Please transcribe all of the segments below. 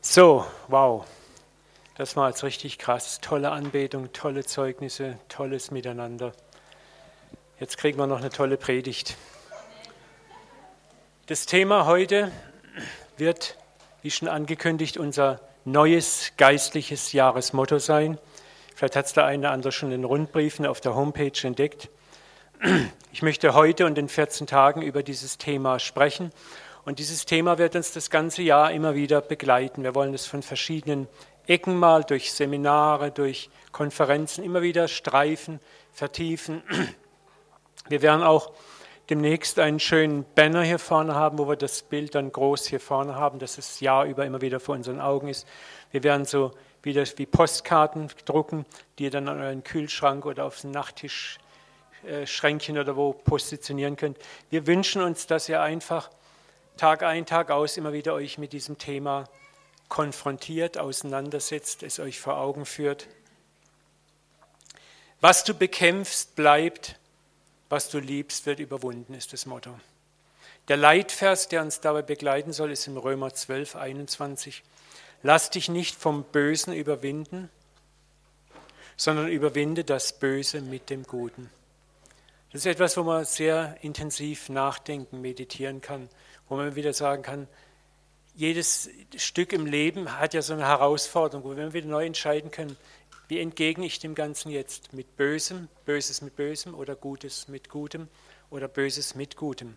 So, wow. Das war jetzt richtig krass. Tolle Anbetung, tolle Zeugnisse, tolles Miteinander. Jetzt kriegen wir noch eine tolle Predigt. Das Thema heute wird, wie schon angekündigt, unser neues geistliches Jahresmotto sein. Vielleicht hat es der eine oder andere schon in Rundbriefen auf der Homepage entdeckt. Ich möchte heute und in 14 Tagen über dieses Thema sprechen. Und dieses Thema wird uns das ganze Jahr immer wieder begleiten. Wir wollen es von verschiedenen Ecken mal durch Seminare, durch Konferenzen immer wieder streifen, vertiefen. Wir werden auch demnächst einen schönen Banner hier vorne haben, wo wir das Bild dann groß hier vorne haben, dass es Jahr über immer wieder vor unseren Augen ist. Wir werden so wieder wie Postkarten drucken, die ihr dann an euren Kühlschrank oder auf den Nachttischschränkchen oder wo positionieren könnt. Wir wünschen uns, dass ihr einfach Tag ein, Tag aus immer wieder euch mit diesem Thema konfrontiert, auseinandersetzt, es euch vor Augen führt. Was du bekämpfst, bleibt, was du liebst, wird überwunden, ist das Motto. Der Leitvers, der uns dabei begleiten soll, ist im Römer 12, 21. Lass dich nicht vom Bösen überwinden, sondern überwinde das Böse mit dem Guten. Das ist etwas, wo man sehr intensiv nachdenken, meditieren kann, wo man wieder sagen kann, jedes Stück im Leben hat ja so eine Herausforderung, wo wir wieder neu entscheiden können, wie entgegne ich dem Ganzen jetzt? Mit Bösem, Böses mit Bösem oder Gutes mit Gutem oder Böses mit Gutem.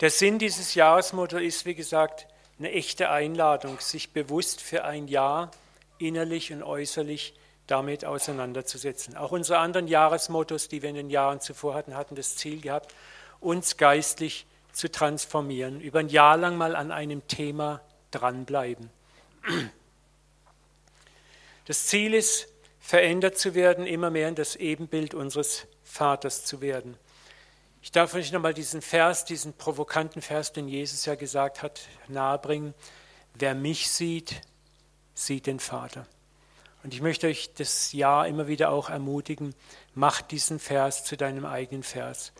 Der Sinn dieses Jahresmotto ist, wie gesagt, eine echte Einladung, sich bewusst für ein Jahr innerlich und äußerlich damit auseinanderzusetzen. Auch unsere anderen Jahresmottos, die wir in den Jahren zuvor hatten, hatten das Ziel gehabt, uns geistlich zu transformieren, über ein Jahr lang mal an einem Thema dranbleiben. Das Ziel ist, verändert zu werden, immer mehr in das Ebenbild unseres Vaters zu werden. Ich darf euch nochmal diesen Vers, diesen provokanten Vers, den Jesus ja gesagt hat, nahebringen. Wer mich sieht, sieht den Vater. Und ich möchte euch das Jahr immer wieder auch ermutigen, macht diesen Vers zu deinem eigenen Vers.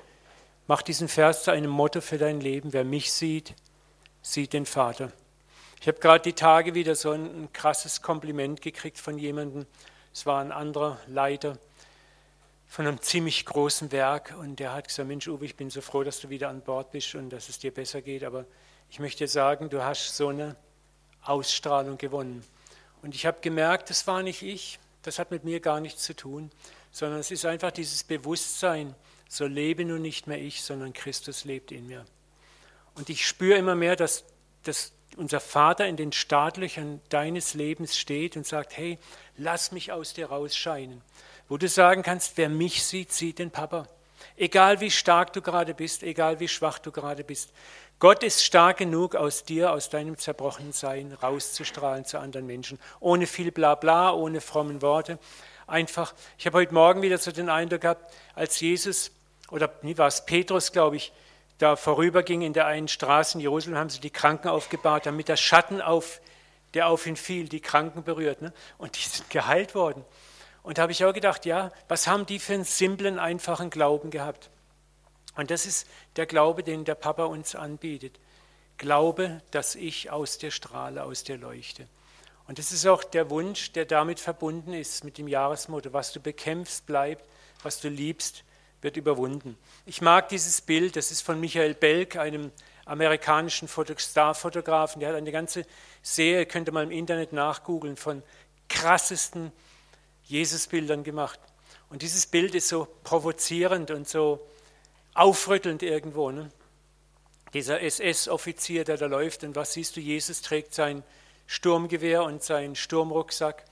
Mach diesen Vers zu einem Motto für dein Leben. Wer mich sieht, sieht den Vater. Ich habe gerade die Tage wieder so ein, ein krasses Kompliment gekriegt von jemandem. Es war ein anderer Leiter von einem ziemlich großen Werk und der hat gesagt, Mensch Uwe, ich bin so froh, dass du wieder an Bord bist und dass es dir besser geht, aber ich möchte sagen, du hast so eine Ausstrahlung gewonnen. Und ich habe gemerkt, das war nicht ich, das hat mit mir gar nichts zu tun, sondern es ist einfach dieses Bewusstsein, so lebe nun nicht mehr ich, sondern Christus lebt in mir. Und ich spüre immer mehr, dass, dass unser Vater in den Startlöchern deines Lebens steht und sagt, hey, lass mich aus dir rausscheinen. Wo du sagen kannst, wer mich sieht, sieht den Papa. Egal wie stark du gerade bist, egal wie schwach du gerade bist. Gott ist stark genug, aus dir, aus deinem zerbrochenen Sein rauszustrahlen zu anderen Menschen. Ohne viel Blabla, ohne frommen Worte. Einfach, ich habe heute Morgen wieder so den Eindruck gehabt, als Jesus oder nie war es Petrus, glaube ich, da vorüberging in der einen Straße in Jerusalem, haben sie die Kranken aufgebaut, damit der Schatten, auf, der auf ihn fiel, die Kranken berührt. Ne? Und die sind geheilt worden. Und da habe ich auch gedacht, ja, was haben die für einen simplen, einfachen Glauben gehabt? Und das ist der Glaube, den der Papa uns anbietet. Glaube, dass ich aus der strahle, aus der leuchte. Und das ist auch der Wunsch, der damit verbunden ist, mit dem Jahresmotto, was du bekämpfst, bleibt, was du liebst, wird überwunden. Ich mag dieses Bild, das ist von Michael Belk, einem amerikanischen Starfotografen, der hat eine ganze Serie, könnte man im Internet nachgoogeln, von krassesten Jesusbildern gemacht. Und dieses Bild ist so provozierend und so aufrüttelnd irgendwo. Ne? Dieser SS-Offizier, der da läuft, und was siehst du? Jesus trägt sein Sturmgewehr und seinen Sturmrucksack.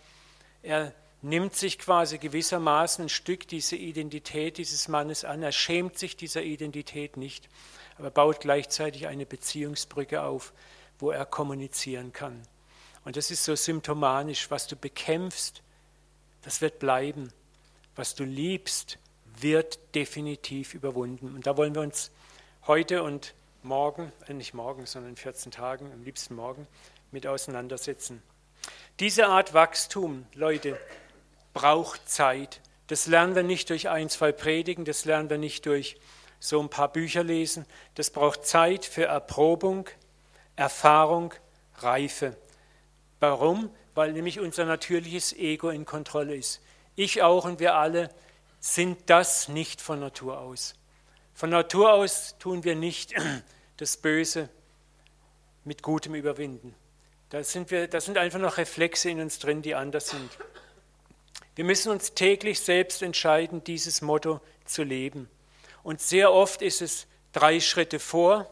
Er nimmt sich quasi gewissermaßen ein Stück dieser Identität dieses Mannes an. Er schämt sich dieser Identität nicht, aber baut gleichzeitig eine Beziehungsbrücke auf, wo er kommunizieren kann. Und das ist so symptomatisch, was du bekämpfst, das wird bleiben. Was du liebst, wird definitiv überwunden. Und da wollen wir uns heute und morgen, äh nicht morgen, sondern in 14 Tagen, am liebsten morgen, mit auseinandersetzen. Diese Art Wachstum, Leute, braucht Zeit. Das lernen wir nicht durch ein, zwei Predigen, das lernen wir nicht durch so ein paar Bücher lesen. Das braucht Zeit für Erprobung, Erfahrung, Reife. Warum? Weil nämlich unser natürliches Ego in Kontrolle ist. Ich auch und wir alle sind das nicht von Natur aus. Von Natur aus tun wir nicht das Böse mit Gutem überwinden. Da sind, wir, da sind einfach noch Reflexe in uns drin, die anders sind. Wir müssen uns täglich selbst entscheiden, dieses Motto zu leben. Und sehr oft ist es drei Schritte vor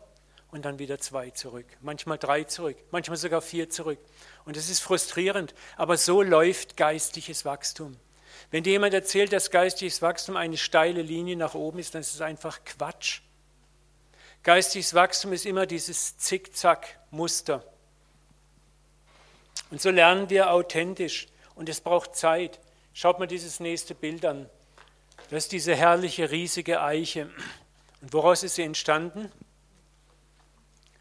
und dann wieder zwei zurück. Manchmal drei zurück, manchmal sogar vier zurück. Und es ist frustrierend, aber so läuft geistliches Wachstum. Wenn dir jemand erzählt, dass geistiges Wachstum eine steile Linie nach oben ist, dann ist es einfach Quatsch. Geistiges Wachstum ist immer dieses Zickzack-Muster. Und so lernen wir authentisch. Und es braucht Zeit. Schaut mal dieses nächste Bild an. Das ist diese herrliche, riesige Eiche. Und woraus ist sie entstanden?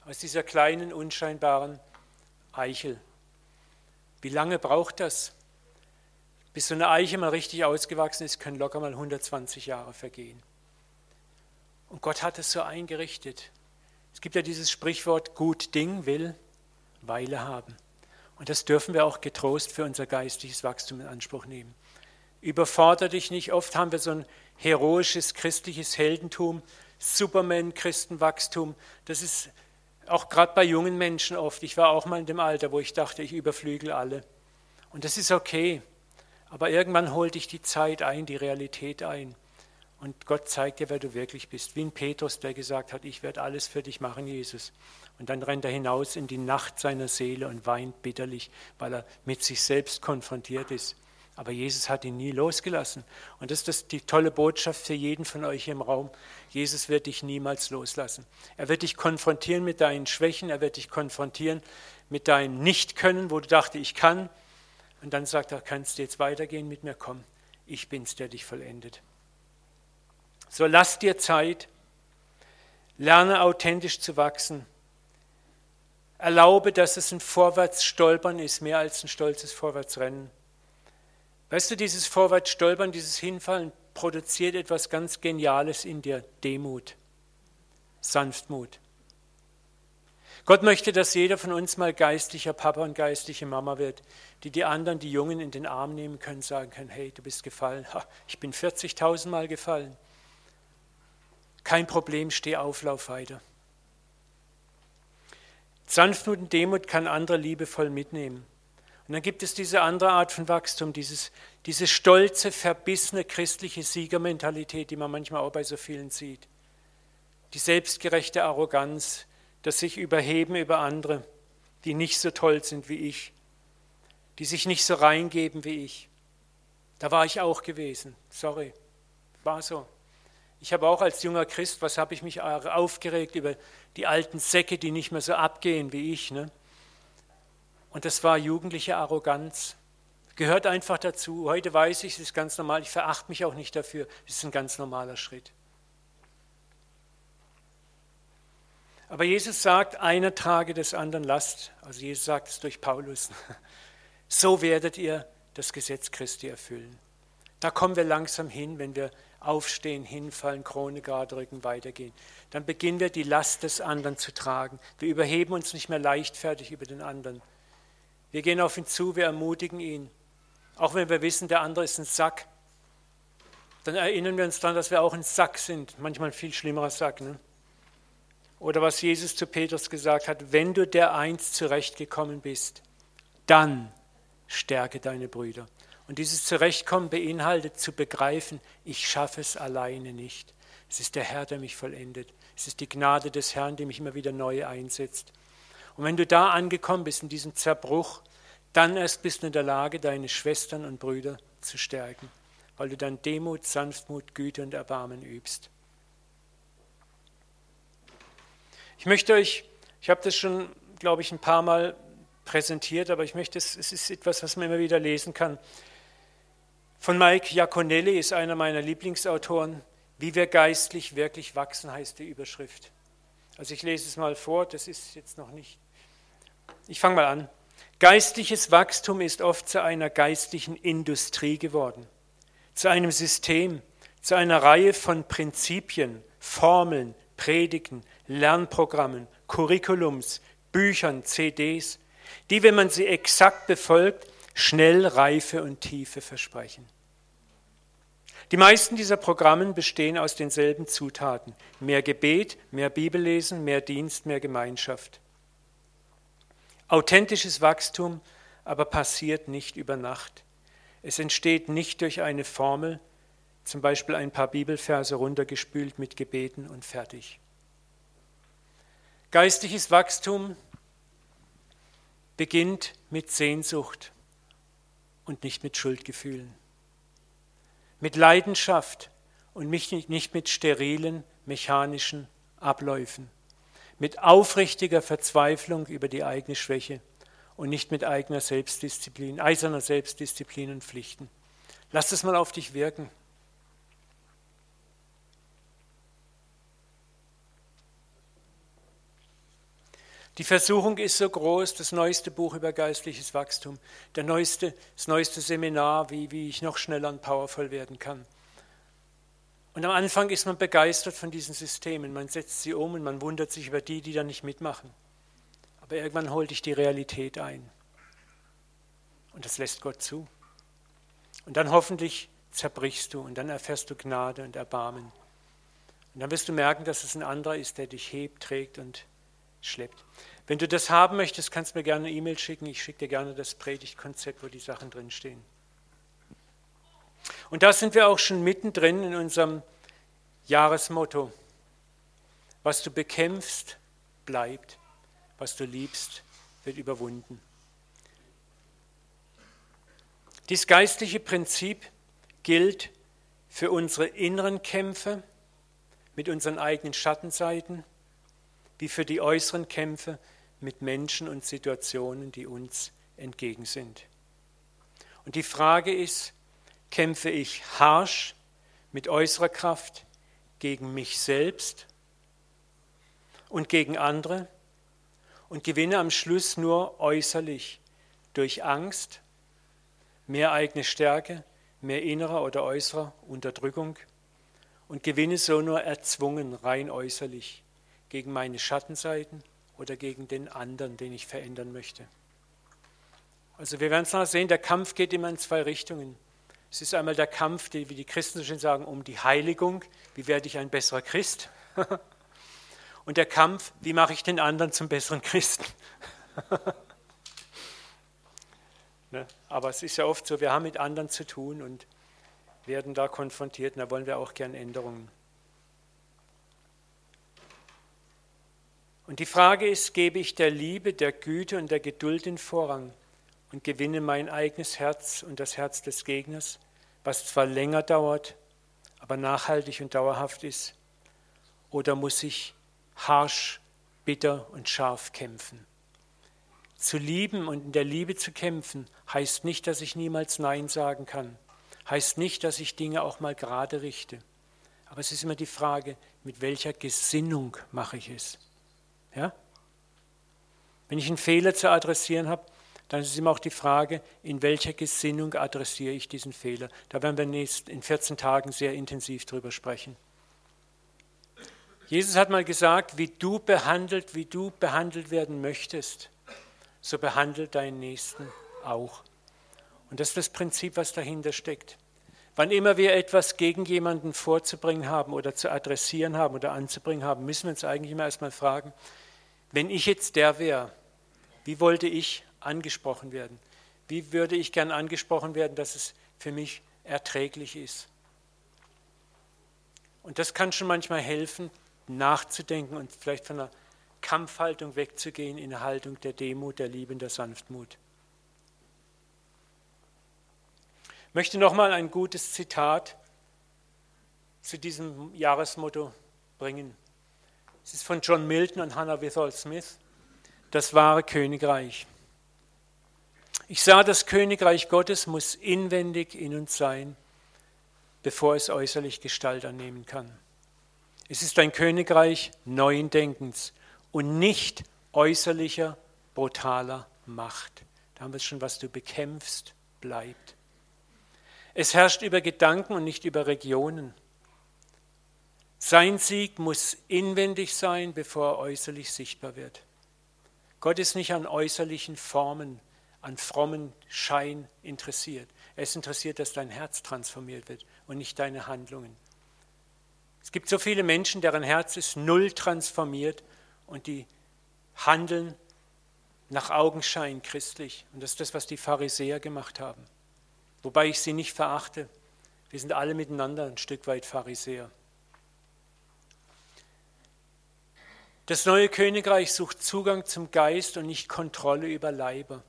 Aus dieser kleinen, unscheinbaren Eichel. Wie lange braucht das? Bis so eine Eiche mal richtig ausgewachsen ist, können locker mal 120 Jahre vergehen. Und Gott hat es so eingerichtet. Es gibt ja dieses Sprichwort, gut Ding will Weile haben. Und das dürfen wir auch getrost für unser geistiges Wachstum in Anspruch nehmen. Überfordere dich nicht. Oft haben wir so ein heroisches christliches Heldentum, Superman-Christenwachstum. Das ist auch gerade bei jungen Menschen oft. Ich war auch mal in dem Alter, wo ich dachte, ich überflügel alle. Und das ist okay. Aber irgendwann holt dich die Zeit ein, die Realität ein. Und Gott zeigt dir, wer du wirklich bist. Wie ein Petrus, der gesagt hat, ich werde alles für dich machen, Jesus. Und dann rennt er hinaus in die Nacht seiner Seele und weint bitterlich, weil er mit sich selbst konfrontiert ist. Aber Jesus hat ihn nie losgelassen. Und das ist die tolle Botschaft für jeden von euch im Raum. Jesus wird dich niemals loslassen. Er wird dich konfrontieren mit deinen Schwächen, er wird dich konfrontieren mit deinem Nichtkönnen, wo du dachte, ich kann. Und dann sagt er, kannst du jetzt weitergehen mit mir? Komm, ich bin's, der dich vollendet. So lass dir Zeit, lerne authentisch zu wachsen. Erlaube, dass es ein Vorwärtsstolpern ist, mehr als ein stolzes Vorwärtsrennen. Weißt du, dieses Vorwärtsstolpern, dieses Hinfallen produziert etwas ganz Geniales in dir, Demut, Sanftmut. Gott möchte, dass jeder von uns mal geistlicher Papa und geistliche Mama wird, die die anderen, die Jungen in den Arm nehmen können, sagen können, hey, du bist gefallen. Ich bin 40.000 Mal gefallen. Kein Problem, steh auf, lauf weiter. Sanftmut und Demut kann andere liebevoll mitnehmen. Und dann gibt es diese andere Art von Wachstum, dieses, diese stolze, verbissene christliche Siegermentalität, die man manchmal auch bei so vielen sieht. Die selbstgerechte Arroganz, das sich überheben über andere, die nicht so toll sind wie ich, die sich nicht so reingeben wie ich. Da war ich auch gewesen. Sorry, war so. Ich habe auch als junger Christ, was habe ich mich aufgeregt über die alten Säcke, die nicht mehr so abgehen wie ich. Ne? Und das war jugendliche Arroganz. Gehört einfach dazu. Heute weiß ich, es ist ganz normal. Ich verachte mich auch nicht dafür. Es ist ein ganz normaler Schritt. Aber Jesus sagt, einer trage des anderen Last. Also Jesus sagt es durch Paulus. So werdet ihr das Gesetz Christi erfüllen. Da kommen wir langsam hin, wenn wir aufstehen, hinfallen, Krone gerade rücken, weitergehen. Dann beginnen wir die Last des anderen zu tragen. Wir überheben uns nicht mehr leichtfertig über den anderen. Wir gehen auf ihn zu, wir ermutigen ihn. Auch wenn wir wissen, der andere ist ein Sack, dann erinnern wir uns daran, dass wir auch ein Sack sind. Manchmal ein viel schlimmerer Sack. Ne? Oder was Jesus zu Petrus gesagt hat, wenn du der Eins zurechtgekommen bist, dann stärke deine Brüder. Und dieses Zurechtkommen beinhaltet zu begreifen, ich schaffe es alleine nicht. Es ist der Herr, der mich vollendet. Es ist die Gnade des Herrn, die mich immer wieder neu einsetzt. Und wenn du da angekommen bist, in diesem Zerbruch, dann erst bist du in der Lage, deine Schwestern und Brüder zu stärken, weil du dann Demut, Sanftmut, Güte und Erbarmen übst. Ich möchte euch, ich habe das schon, glaube ich, ein paar Mal präsentiert, aber ich möchte, es, ist etwas, was man immer wieder lesen kann. Von Mike Iaconelli ist einer meiner Lieblingsautoren. Wie wir geistlich wirklich wachsen, heißt die Überschrift. Also ich lese es mal vor, das ist jetzt noch nicht. Ich fange mal an. Geistliches Wachstum ist oft zu einer geistlichen Industrie geworden, zu einem System, zu einer Reihe von Prinzipien, Formeln, Predigten, Lernprogrammen, Curriculums, Büchern, CDs, die, wenn man sie exakt befolgt, schnell Reife und Tiefe versprechen. Die meisten dieser Programme bestehen aus denselben Zutaten. Mehr Gebet, mehr Bibellesen, mehr Dienst, mehr Gemeinschaft. Authentisches Wachstum aber passiert nicht über Nacht. Es entsteht nicht durch eine Formel, zum Beispiel ein paar Bibelverse runtergespült mit Gebeten und fertig. Geistliches Wachstum beginnt mit Sehnsucht und nicht mit Schuldgefühlen mit Leidenschaft und nicht mit sterilen mechanischen Abläufen, mit aufrichtiger Verzweiflung über die eigene Schwäche und nicht mit eigener Selbstdisziplin, eiserner Selbstdisziplin und Pflichten. Lass es mal auf dich wirken. Die Versuchung ist so groß, das neueste Buch über geistliches Wachstum, der neueste, das neueste Seminar, wie, wie ich noch schneller und powervoll werden kann. Und am Anfang ist man begeistert von diesen Systemen, man setzt sie um und man wundert sich über die, die da nicht mitmachen. Aber irgendwann holt dich die Realität ein. Und das lässt Gott zu. Und dann hoffentlich zerbrichst du und dann erfährst du Gnade und Erbarmen. Und dann wirst du merken, dass es ein anderer ist, der dich hebt, trägt und schleppt. Wenn du das haben möchtest, kannst du mir gerne eine E-Mail schicken. Ich schicke dir gerne das Predigtkonzept, wo die Sachen drinstehen. Und da sind wir auch schon mittendrin in unserem Jahresmotto. Was du bekämpfst, bleibt. Was du liebst, wird überwunden. Dies geistliche Prinzip gilt für unsere inneren Kämpfe mit unseren eigenen Schattenseiten wie für die äußeren Kämpfe mit Menschen und Situationen, die uns entgegen sind. Und die Frage ist, kämpfe ich harsch mit äußerer Kraft gegen mich selbst und gegen andere und gewinne am Schluss nur äußerlich durch Angst, mehr eigene Stärke, mehr innerer oder äußerer Unterdrückung und gewinne so nur erzwungen rein äußerlich gegen meine Schattenseiten oder gegen den anderen, den ich verändern möchte. Also wir werden es noch sehen, der Kampf geht immer in zwei Richtungen. Es ist einmal der Kampf, wie die Christen schon sagen, um die Heiligung, wie werde ich ein besserer Christ? Und der Kampf, wie mache ich den anderen zum besseren Christen? ne? Aber es ist ja oft so, wir haben mit anderen zu tun und werden da konfrontiert und da wollen wir auch gern Änderungen. Und die Frage ist, gebe ich der Liebe, der Güte und der Geduld den Vorrang und gewinne mein eigenes Herz und das Herz des Gegners, was zwar länger dauert, aber nachhaltig und dauerhaft ist? Oder muss ich harsch, bitter und scharf kämpfen? Zu lieben und in der Liebe zu kämpfen heißt nicht, dass ich niemals Nein sagen kann, heißt nicht, dass ich Dinge auch mal gerade richte. Aber es ist immer die Frage, mit welcher Gesinnung mache ich es? Ja? Wenn ich einen Fehler zu adressieren habe, dann ist immer auch die Frage, in welcher Gesinnung adressiere ich diesen Fehler. Da werden wir in 14 Tagen sehr intensiv drüber sprechen. Jesus hat mal gesagt, wie du behandelt, wie du behandelt werden möchtest, so behandelt deinen Nächsten auch. Und das ist das Prinzip, was dahinter steckt. Wann immer wir etwas gegen jemanden vorzubringen haben oder zu adressieren haben oder anzubringen haben, müssen wir uns eigentlich immer erstmal fragen, wenn ich jetzt der wäre, wie wollte ich angesprochen werden? Wie würde ich gern angesprochen werden, dass es für mich erträglich ist? Und das kann schon manchmal helfen, nachzudenken und vielleicht von einer Kampfhaltung wegzugehen in eine Haltung der Demut, der Liebe und der Sanftmut. Ich möchte nochmal ein gutes Zitat zu diesem Jahresmotto bringen. Es ist von John Milton und Hannah Withall Smith, das wahre Königreich. Ich sah, das Königreich Gottes muss inwendig in uns sein, bevor es äußerlich Gestalt annehmen kann. Es ist ein Königreich neuen Denkens und nicht äußerlicher, brutaler Macht. Da haben wir schon, was du bekämpfst, bleibt. Es herrscht über Gedanken und nicht über Regionen. Sein Sieg muss inwendig sein, bevor er äußerlich sichtbar wird. Gott ist nicht an äußerlichen Formen, an frommen Schein interessiert. Er ist interessiert, dass dein Herz transformiert wird und nicht deine Handlungen. Es gibt so viele Menschen, deren Herz ist null transformiert und die handeln nach Augenschein christlich. Und das ist das, was die Pharisäer gemacht haben. Wobei ich sie nicht verachte. Wir sind alle miteinander ein Stück weit Pharisäer. Das neue Königreich sucht Zugang zum Geist und nicht Kontrolle über Leiber.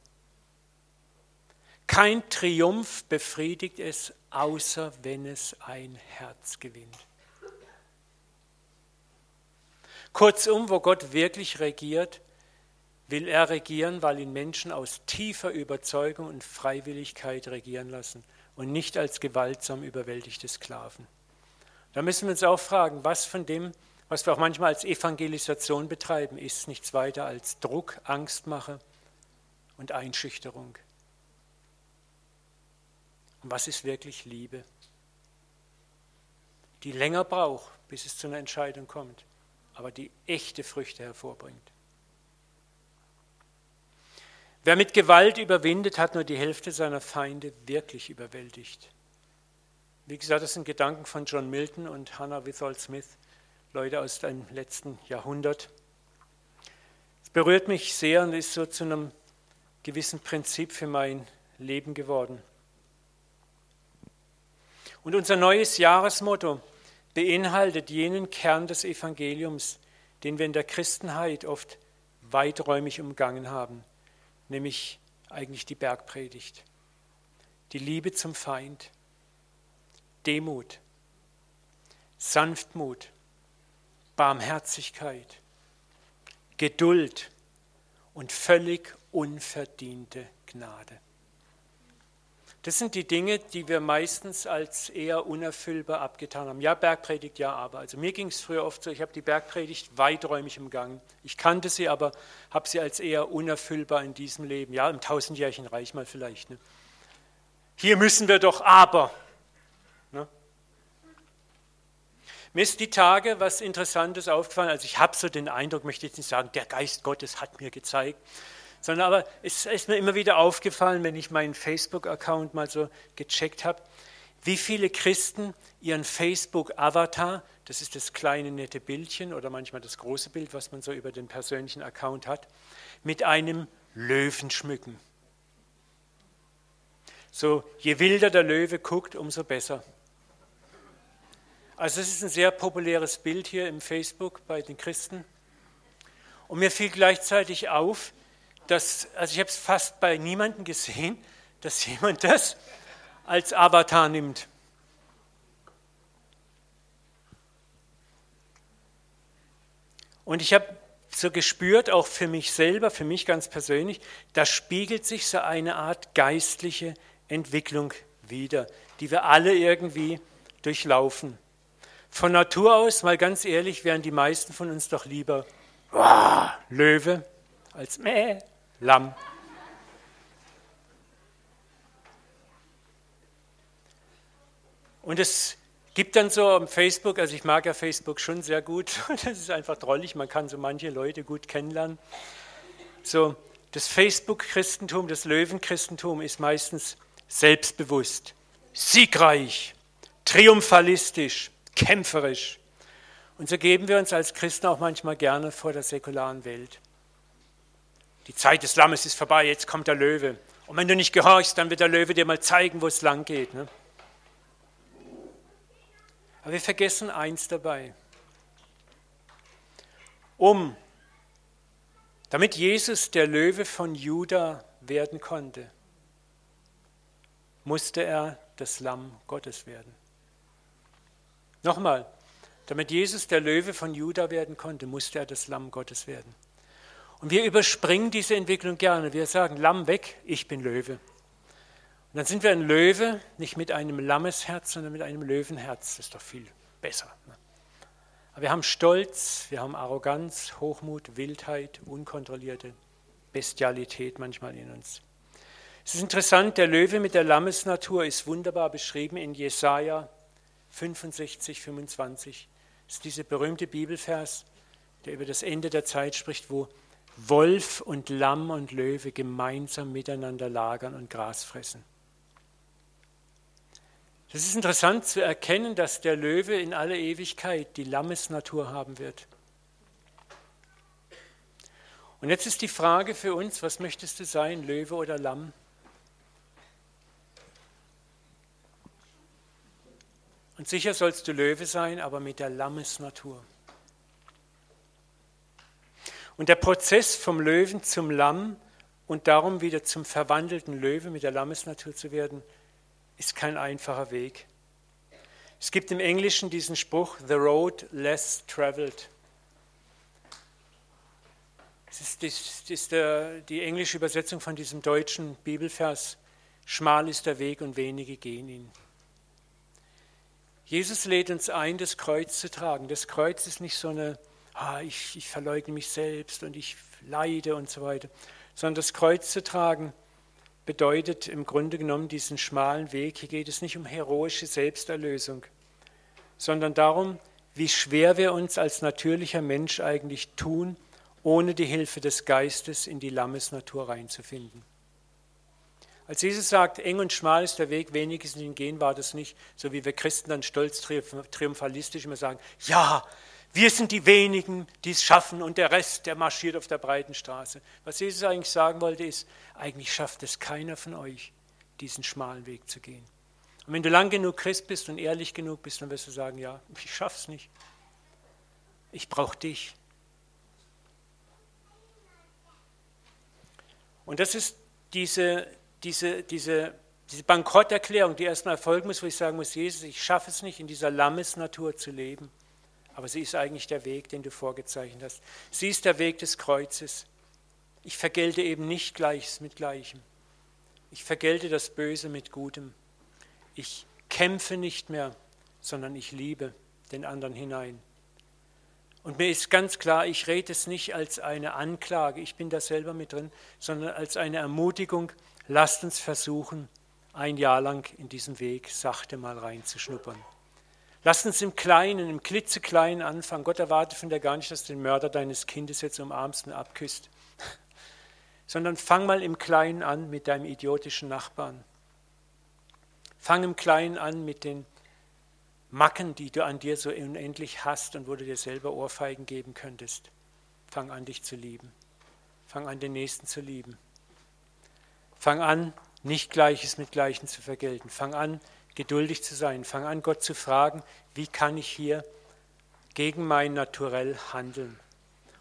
Kein Triumph befriedigt es, außer wenn es ein Herz gewinnt. Kurzum, wo Gott wirklich regiert, will er regieren, weil ihn Menschen aus tiefer Überzeugung und Freiwilligkeit regieren lassen und nicht als gewaltsam überwältigte Sklaven. Da müssen wir uns auch fragen, was von dem, was wir auch manchmal als Evangelisation betreiben, ist nichts weiter als Druck, Angstmache und Einschüchterung. Und was ist wirklich Liebe? Die länger braucht, bis es zu einer Entscheidung kommt aber die echte Früchte hervorbringt. Wer mit Gewalt überwindet, hat nur die Hälfte seiner Feinde wirklich überwältigt. Wie gesagt, das sind Gedanken von John Milton und Hannah Withold Smith, Leute aus dem letzten Jahrhundert. Es berührt mich sehr und ist so zu einem gewissen Prinzip für mein Leben geworden. Und unser neues Jahresmotto beinhaltet jenen Kern des Evangeliums, den wir in der Christenheit oft weiträumig umgangen haben, nämlich eigentlich die Bergpredigt. Die Liebe zum Feind, Demut, Sanftmut, Barmherzigkeit, Geduld und völlig unverdiente Gnade. Das sind die Dinge, die wir meistens als eher unerfüllbar abgetan haben. Ja, Bergpredigt, ja, aber. Also mir ging es früher oft so, ich habe die Bergpredigt weiträumig im Gang. Ich kannte sie, aber habe sie als eher unerfüllbar in diesem Leben. Ja, im tausendjährigen Reich mal vielleicht. Ne? Hier müssen wir doch aber. Ne? Mir ist die Tage was Interessantes aufgefallen. Also ich habe so den Eindruck, möchte jetzt nicht sagen, der Geist Gottes hat mir gezeigt sondern aber es ist mir immer wieder aufgefallen, wenn ich meinen Facebook-Account mal so gecheckt habe, wie viele Christen ihren Facebook-Avatar, das ist das kleine nette Bildchen oder manchmal das große Bild, was man so über den persönlichen Account hat, mit einem Löwen schmücken. So, je wilder der Löwe guckt, umso besser. Also es ist ein sehr populäres Bild hier im Facebook bei den Christen. Und mir fiel gleichzeitig auf, dass, also ich habe es fast bei niemandem gesehen, dass jemand das als Avatar nimmt. Und ich habe so gespürt, auch für mich selber, für mich ganz persönlich, da spiegelt sich so eine Art geistliche Entwicklung wider, die wir alle irgendwie durchlaufen. Von Natur aus, mal ganz ehrlich, wären die meisten von uns doch lieber oh, Löwe als Mäh. Lamm. Und es gibt dann so am Facebook, also ich mag ja Facebook schon sehr gut, das ist einfach drollig, man kann so manche Leute gut kennenlernen. So, das Facebook-Christentum, das Löwenchristentum ist meistens selbstbewusst, siegreich, triumphalistisch, kämpferisch. Und so geben wir uns als Christen auch manchmal gerne vor der säkularen Welt die Zeit des Lammes ist vorbei, jetzt kommt der Löwe. Und wenn du nicht gehorchst, dann wird der Löwe dir mal zeigen, wo es lang geht. Ne? Aber wir vergessen eins dabei. Um, damit Jesus der Löwe von Juda werden konnte, musste er das Lamm Gottes werden. Nochmal, damit Jesus der Löwe von Juda werden konnte, musste er das Lamm Gottes werden. Und wir überspringen diese Entwicklung gerne. Wir sagen, Lamm weg, ich bin Löwe. Und dann sind wir ein Löwe, nicht mit einem Lammesherz, sondern mit einem Löwenherz. Das ist doch viel besser. Ne? Aber wir haben Stolz, wir haben Arroganz, Hochmut, Wildheit, unkontrollierte Bestialität manchmal in uns. Es ist interessant, der Löwe mit der Lammesnatur ist wunderbar beschrieben in Jesaja 65, 25. Das ist dieser berühmte Bibelvers, der über das Ende der Zeit spricht, wo Wolf und Lamm und Löwe gemeinsam miteinander lagern und Gras fressen. Das ist interessant zu erkennen, dass der Löwe in aller Ewigkeit die Lammesnatur haben wird. Und jetzt ist die Frage für uns, was möchtest du sein, Löwe oder Lamm? Und sicher sollst du Löwe sein, aber mit der Lammesnatur. Und der Prozess vom Löwen zum Lamm und darum wieder zum verwandelten Löwe mit der Lammesnatur zu werden, ist kein einfacher Weg. Es gibt im Englischen diesen Spruch, The road less traveled. Das ist, das ist der, die englische Übersetzung von diesem deutschen Bibelvers, schmal ist der Weg und wenige gehen ihn. Jesus lädt uns ein, das Kreuz zu tragen. Das Kreuz ist nicht so eine ah, ich, ich verleugne mich selbst und ich leide und so weiter, sondern das Kreuz zu tragen bedeutet im Grunde genommen diesen schmalen Weg. Hier geht es nicht um heroische Selbsterlösung, sondern darum, wie schwer wir uns als natürlicher Mensch eigentlich tun, ohne die Hilfe des Geistes in die Lammesnatur reinzufinden. Als Jesus sagt, eng und schmal ist der Weg, wenig ist ihn gehen, war das nicht so, wie wir Christen dann stolz triumphalistisch immer sagen, ja, wir sind die wenigen, die es schaffen und der Rest, der marschiert auf der breiten Straße. Was Jesus eigentlich sagen wollte, ist, eigentlich schafft es keiner von euch, diesen schmalen Weg zu gehen. Und wenn du lang genug Christ bist und ehrlich genug bist, dann wirst du sagen, ja, ich schaff's nicht. Ich brauche dich. Und das ist diese, diese, diese, diese Bankrotterklärung, die erstmal erfolgen muss, wo ich sagen muss, Jesus, ich schaffe es nicht, in dieser Lammesnatur zu leben. Aber sie ist eigentlich der Weg, den du vorgezeichnet hast. Sie ist der Weg des Kreuzes. Ich vergelte eben nicht Gleiches mit Gleichem. Ich vergelte das Böse mit Gutem. Ich kämpfe nicht mehr, sondern ich liebe den anderen hinein. Und mir ist ganz klar, ich rede es nicht als eine Anklage, ich bin da selber mit drin, sondern als eine Ermutigung, lasst uns versuchen, ein Jahr lang in diesem Weg sachte mal reinzuschnuppern. Lass uns im Kleinen, im klitzekleinen anfangen. Gott erwartet von dir gar nicht, dass du den Mörder deines Kindes jetzt umarmst und abküsst, sondern fang mal im Kleinen an mit deinem idiotischen Nachbarn. Fang im Kleinen an mit den Macken, die du an dir so unendlich hast und wo du dir selber Ohrfeigen geben könntest. Fang an, dich zu lieben. Fang an, den Nächsten zu lieben. Fang an, nicht Gleiches mit Gleichen zu vergelten. Fang an, geduldig zu sein. Fang an, Gott zu fragen, wie kann ich hier gegen mein Naturell handeln?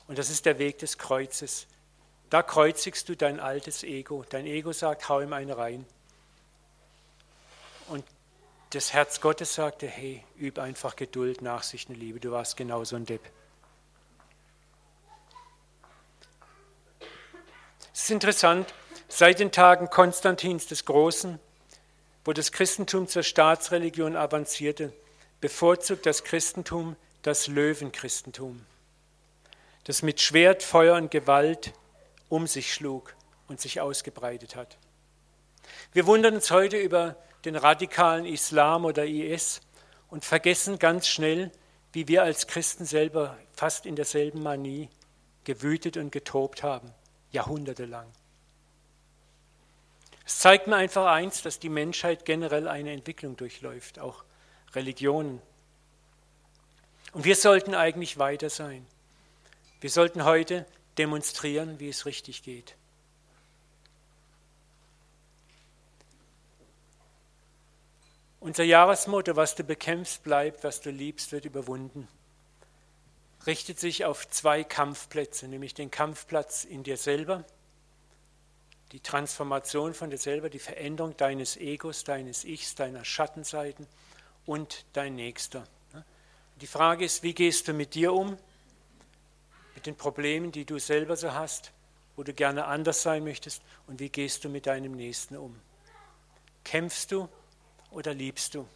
Und das ist der Weg des Kreuzes. Da kreuzigst du dein altes Ego. Dein Ego sagt, hau ihm eine rein. Und das Herz Gottes sagte, hey, üb einfach Geduld, Nachsicht und Liebe. Du warst genauso ein Depp. Es ist interessant, seit den Tagen Konstantins des Großen wo das Christentum zur Staatsreligion avancierte, bevorzugt das Christentum das Löwenchristentum, das mit Schwert, Feuer und Gewalt um sich schlug und sich ausgebreitet hat. Wir wundern uns heute über den radikalen Islam oder IS und vergessen ganz schnell, wie wir als Christen selber fast in derselben Manie gewütet und getobt haben, jahrhundertelang. Es zeigt mir einfach eins, dass die Menschheit generell eine Entwicklung durchläuft, auch Religionen. Und wir sollten eigentlich weiter sein. Wir sollten heute demonstrieren, wie es richtig geht. Unser Jahresmotto, was du bekämpfst, bleibt, was du liebst, wird überwunden, richtet sich auf zwei Kampfplätze, nämlich den Kampfplatz in dir selber die Transformation von dir selber, die Veränderung deines Egos, deines Ichs, deiner Schattenseiten und dein Nächster. Die Frage ist, wie gehst du mit dir um, mit den Problemen, die du selber so hast, wo du gerne anders sein möchtest, und wie gehst du mit deinem Nächsten um? Kämpfst du oder liebst du?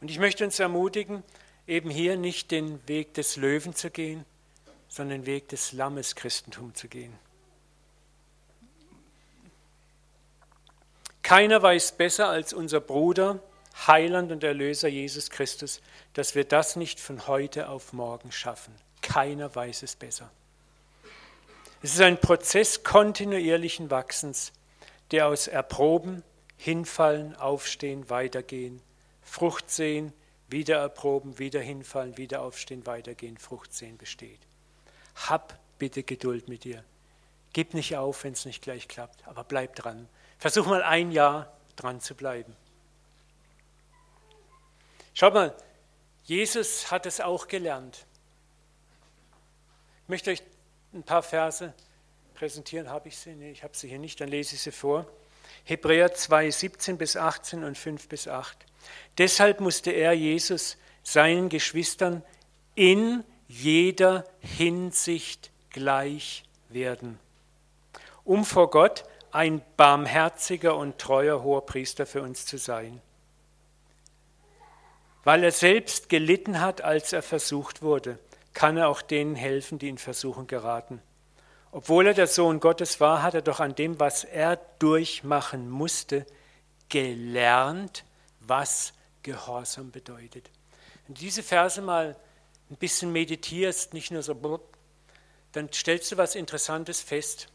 Und ich möchte uns ermutigen, eben hier nicht den Weg des Löwen zu gehen, sondern den Weg des Lammes Christentum zu gehen. Keiner weiß besser als unser Bruder Heiland und Erlöser Jesus Christus, dass wir das nicht von heute auf morgen schaffen. Keiner weiß es besser. Es ist ein Prozess kontinuierlichen Wachsens, der aus Erproben, Hinfallen, Aufstehen, Weitergehen, Frucht sehen, wieder erproben, wieder hinfallen, wieder aufstehen, weitergehen, Frucht sehen besteht. Hab bitte Geduld mit dir. Gib nicht auf, wenn es nicht gleich klappt, aber bleib dran. Versuch mal ein Jahr dran zu bleiben. Schaut mal, Jesus hat es auch gelernt. Ich möchte euch ein paar Verse präsentieren. Habe ich sie? Nee, ich habe sie hier nicht, dann lese ich sie vor. Hebräer 2, 17 bis 18 und 5 bis 8. Deshalb musste er, Jesus, seinen Geschwistern in jeder Hinsicht gleich werden, um vor Gott ein barmherziger und treuer hoher Priester für uns zu sein. Weil er selbst gelitten hat, als er versucht wurde, kann er auch denen helfen, die in Versuchen geraten. Obwohl er der Sohn Gottes war, hat er doch an dem, was er durchmachen musste, gelernt, was Gehorsam bedeutet. Wenn du diese Verse mal ein bisschen meditierst, nicht nur so, dann stellst du was Interessantes fest.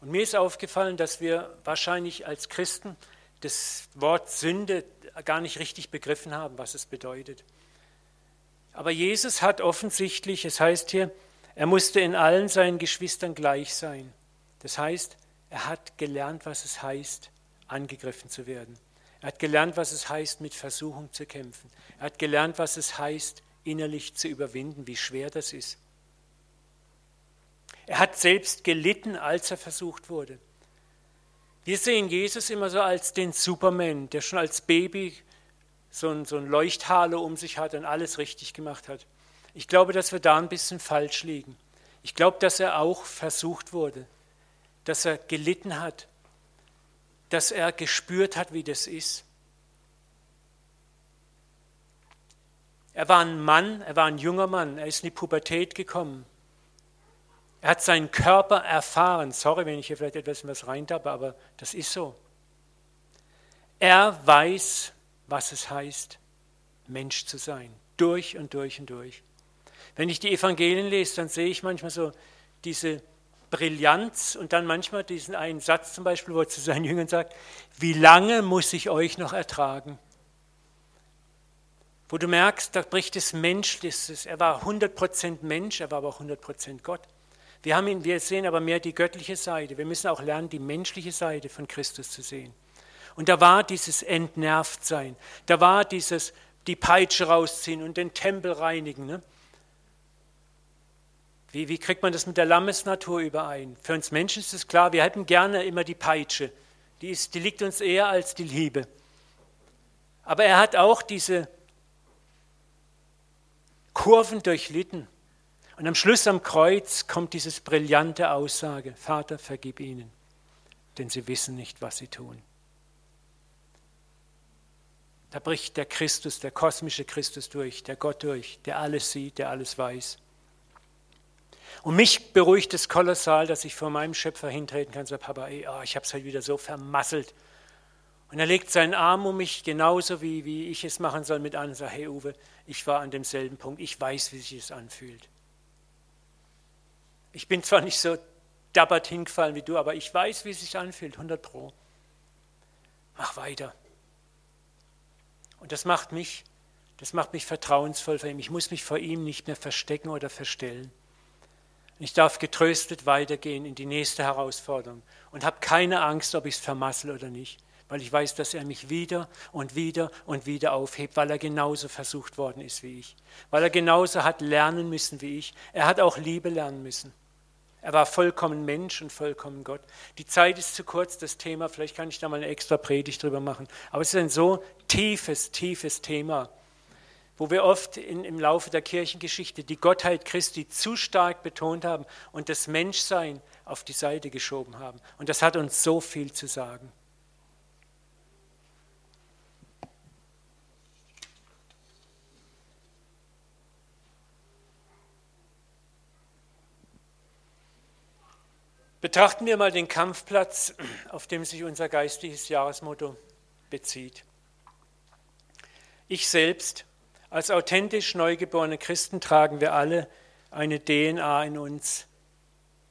Und mir ist aufgefallen, dass wir wahrscheinlich als Christen das Wort Sünde gar nicht richtig begriffen haben, was es bedeutet. Aber Jesus hat offensichtlich, es heißt hier, er musste in allen seinen Geschwistern gleich sein. Das heißt, er hat gelernt, was es heißt, angegriffen zu werden. Er hat gelernt, was es heißt, mit Versuchung zu kämpfen. Er hat gelernt, was es heißt, innerlich zu überwinden, wie schwer das ist. Er hat selbst gelitten, als er versucht wurde. Wir sehen Jesus immer so als den Superman, der schon als Baby so ein, so ein Leuchthalo um sich hat und alles richtig gemacht hat. Ich glaube, dass wir da ein bisschen falsch liegen. Ich glaube, dass er auch versucht wurde, dass er gelitten hat, dass er gespürt hat, wie das ist. Er war ein Mann, er war ein junger Mann, er ist in die Pubertät gekommen. Er hat seinen Körper erfahren. Sorry, wenn ich hier vielleicht etwas in was reintappe, aber das ist so. Er weiß, was es heißt, Mensch zu sein, durch und durch und durch. Wenn ich die Evangelien lese, dann sehe ich manchmal so diese Brillanz und dann manchmal diesen einen Satz zum Beispiel, wo er zu seinen Jüngern sagt, wie lange muss ich euch noch ertragen? Wo du merkst, da bricht es Menschliches. Er war 100% Mensch, er war aber auch 100% Gott. Wir, haben ihn, wir sehen aber mehr die göttliche Seite. Wir müssen auch lernen, die menschliche Seite von Christus zu sehen. Und da war dieses Entnervtsein, da war dieses die Peitsche rausziehen und den Tempel reinigen. Ne? Wie, wie kriegt man das mit der Lammesnatur überein? Für uns Menschen ist es klar, wir hätten gerne immer die Peitsche. Die, ist, die liegt uns eher als die Liebe. Aber er hat auch diese Kurven durchlitten. Und am Schluss am Kreuz kommt dieses brillante Aussage, Vater, vergib ihnen, denn sie wissen nicht, was sie tun. Da bricht der Christus, der kosmische Christus durch, der Gott durch, der alles sieht, der alles weiß. Und mich beruhigt es kolossal, dass ich vor meinem Schöpfer hintreten kann und sage, Papa, ey, oh, ich habe es halt wieder so vermasselt. Und er legt seinen Arm um mich, genauso wie, wie ich es machen soll, mit an und sagt, hey Uwe, ich war an demselben Punkt, ich weiß, wie sich es anfühlt. Ich bin zwar nicht so dabbert hingefallen wie du, aber ich weiß, wie es sich anfühlt, 100 Pro. Mach weiter. Und das macht mich, das macht mich vertrauensvoll vor ihm. Ich muss mich vor ihm nicht mehr verstecken oder verstellen. Ich darf getröstet weitergehen in die nächste Herausforderung und habe keine Angst, ob ich es vermassel oder nicht, weil ich weiß, dass er mich wieder und wieder und wieder aufhebt, weil er genauso versucht worden ist wie ich, weil er genauso hat lernen müssen wie ich. Er hat auch Liebe lernen müssen. Er war vollkommen Mensch und vollkommen Gott. Die Zeit ist zu kurz, das Thema, vielleicht kann ich da mal eine extra Predigt drüber machen. Aber es ist ein so tiefes, tiefes Thema wo wir oft in, im Laufe der Kirchengeschichte die Gottheit Christi zu stark betont haben und das Menschsein auf die Seite geschoben haben. Und das hat uns so viel zu sagen. Betrachten wir mal den Kampfplatz, auf dem sich unser geistliches Jahresmotto bezieht. Ich selbst, als authentisch neugeborene Christen tragen wir alle eine DNA in uns.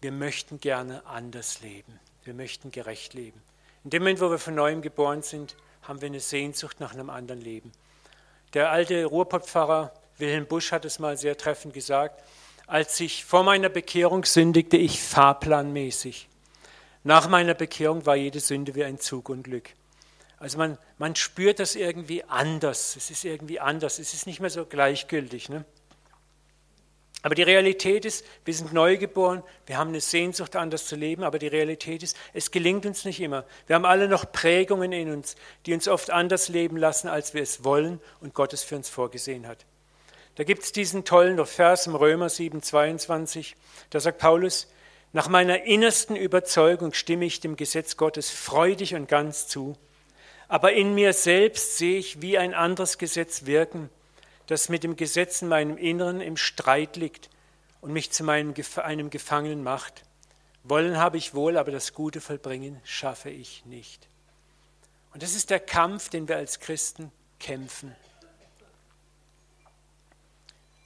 Wir möchten gerne anders leben. Wir möchten gerecht leben. In dem Moment, wo wir von neuem geboren sind, haben wir eine Sehnsucht nach einem anderen Leben. Der alte Ruhrpottpfarrer Wilhelm Busch hat es mal sehr treffend gesagt, als ich vor meiner Bekehrung sündigte ich fahrplanmäßig. Nach meiner Bekehrung war jede Sünde wie ein Zugunglück. Also man, man spürt das irgendwie anders. Es ist irgendwie anders. Es ist nicht mehr so gleichgültig. Ne? Aber die Realität ist, wir sind neugeboren, wir haben eine Sehnsucht, anders zu leben, aber die Realität ist, es gelingt uns nicht immer. Wir haben alle noch Prägungen in uns, die uns oft anders leben lassen, als wir es wollen und Gott es für uns vorgesehen hat. Da gibt es diesen tollen Vers im Römer 7, 22, da sagt Paulus, nach meiner innersten Überzeugung stimme ich dem Gesetz Gottes freudig und ganz zu, aber in mir selbst sehe ich wie ein anderes Gesetz wirken, das mit dem Gesetz in meinem Inneren im Streit liegt und mich zu meinem, einem Gefangenen macht. Wollen habe ich wohl, aber das Gute vollbringen schaffe ich nicht. Und das ist der Kampf, den wir als Christen kämpfen.